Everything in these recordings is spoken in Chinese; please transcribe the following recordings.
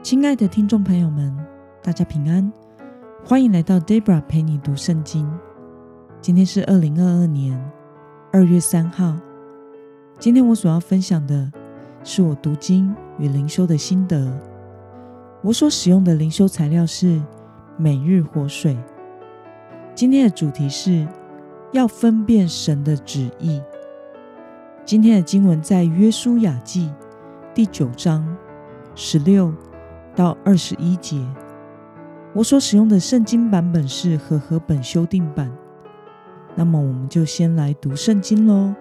亲爱的听众朋友们，大家平安，欢迎来到 Debra 陪你读圣经。今天是二零二二年二月三号。今天我所要分享的是我读经与灵修的心得。我所使用的灵修材料是每日活水。今天的主题是要分辨神的旨意。今天的经文在约书亚记第九章十六。到二十一节，我所使用的圣经版本是和合本修订版。那么，我们就先来读圣经喽。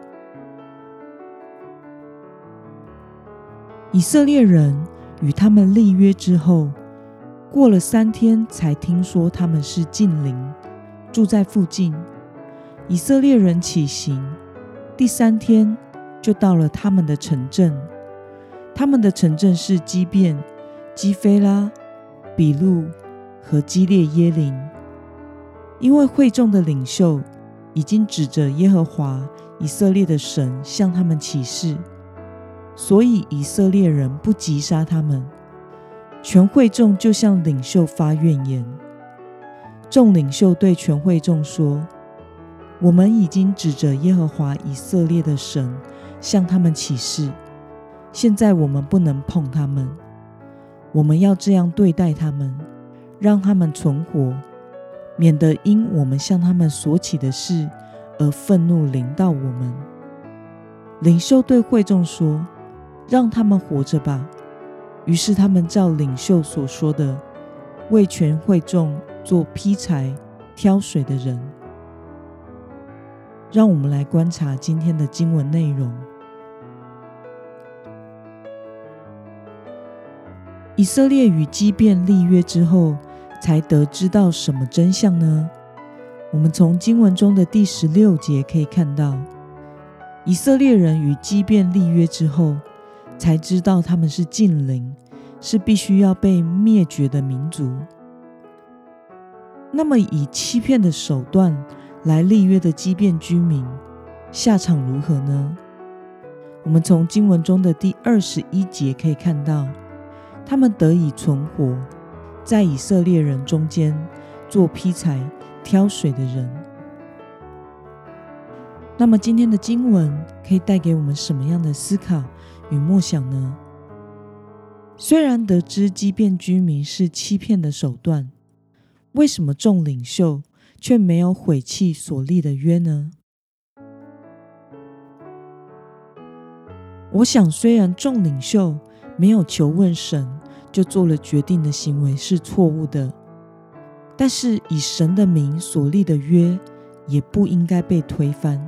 以色列人与他们立约之后，过了三天，才听说他们是近邻，住在附近。以色列人起行，第三天就到了他们的城镇。他们的城镇是基变。基菲拉、比路和基列耶林，因为会众的领袖已经指着耶和华以色列的神向他们起誓，所以以色列人不击杀他们。全会众就向领袖发怨言。众领袖对全会众说：“我们已经指着耶和华以色列的神向他们起誓，现在我们不能碰他们。”我们要这样对待他们，让他们存活，免得因我们向他们所起的事而愤怒临到我们。领袖对会众说：“让他们活着吧。”于是他们照领袖所说的，为全会众做劈柴、挑水的人。让我们来观察今天的经文内容。以色列与基变立约之后，才得知到什么真相呢？我们从经文中的第十六节可以看到，以色列人与基变立约之后，才知道他们是近邻，是必须要被灭绝的民族。那么，以欺骗的手段来立约的基变居民，下场如何呢？我们从经文中的第二十一节可以看到。他们得以存活，在以色列人中间做劈柴、挑水的人。那么，今天的经文可以带给我们什么样的思考与默想呢？虽然得知畸变居民是欺骗的手段，为什么众领袖却没有毁弃所立的约呢？我想，虽然众领袖。没有求问神就做了决定的行为是错误的，但是以神的名所立的约也不应该被推翻，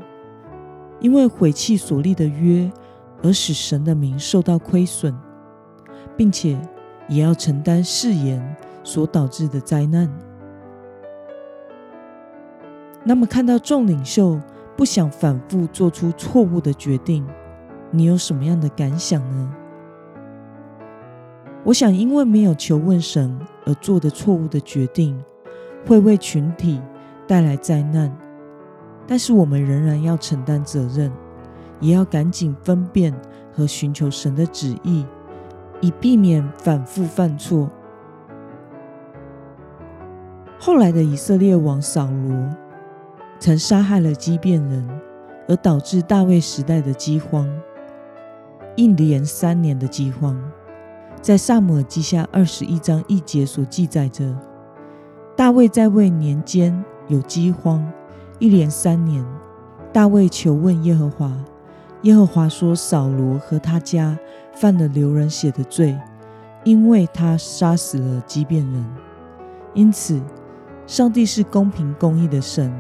因为毁弃所立的约而使神的名受到亏损，并且也要承担誓言所导致的灾难。那么，看到众领袖不想反复做出错误的决定，你有什么样的感想呢？我想，因为没有求问神而做的错误的决定，会为群体带来灾难。但是我们仍然要承担责任，也要赶紧分辨和寻求神的旨意，以避免反复犯错。后来的以色列王扫罗曾杀害了畸变人，而导致大卫时代的饥荒，一连三年的饥荒。在萨姆尔记下二十一章一节所记载着，大卫在位年间有饥荒，一连三年。大卫求问耶和华，耶和华说：“扫罗和他家犯了流人血的罪，因为他杀死了畸变人。因此，上帝是公平公义的神。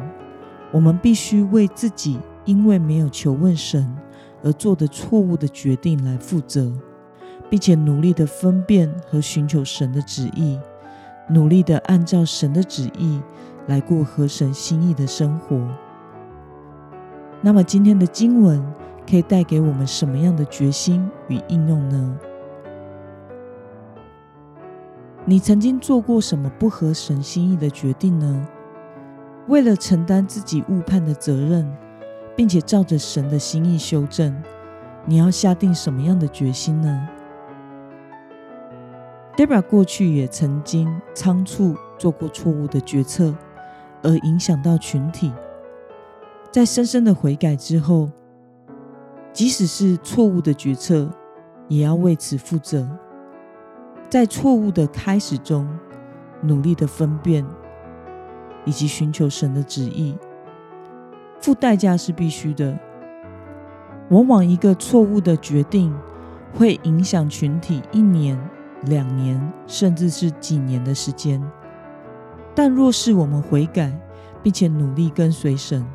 我们必须为自己因为没有求问神而做的错误的决定来负责。”并且努力的分辨和寻求神的旨意，努力的按照神的旨意来过合神心意的生活。那么，今天的经文可以带给我们什么样的决心与应用呢？你曾经做过什么不合神心意的决定呢？为了承担自己误判的责任，并且照着神的心意修正，你要下定什么样的决心呢？Debra 过去也曾经仓促做过错误的决策，而影响到群体。在深深的悔改之后，即使是错误的决策，也要为此负责。在错误的开始中，努力的分辨以及寻求神的旨意，付代价是必须的。往往一个错误的决定会影响群体一年、两年，甚至是几年的时间。但若是我们悔改，并且努力跟随神，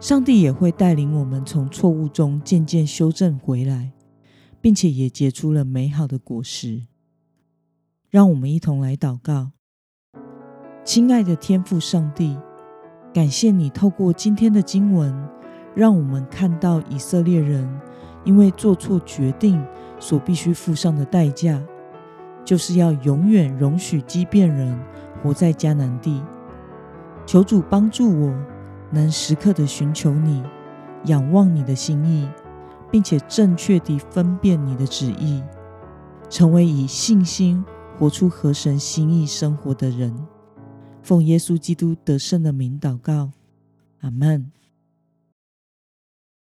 上帝也会带领我们从错误中渐渐修正回来，并且也结出了美好的果实。让我们一同来祷告，亲爱的天父上帝，感谢你透过今天的经文，让我们看到以色列人因为做错决定所必须付上的代价，就是要永远容许畸变人活在迦南地。求主帮助我，能时刻的寻求你，仰望你的心意，并且正确地分辨你的旨意，成为以信心。活出合神心意生活的人，奉耶稣基督得胜的名祷告，阿门。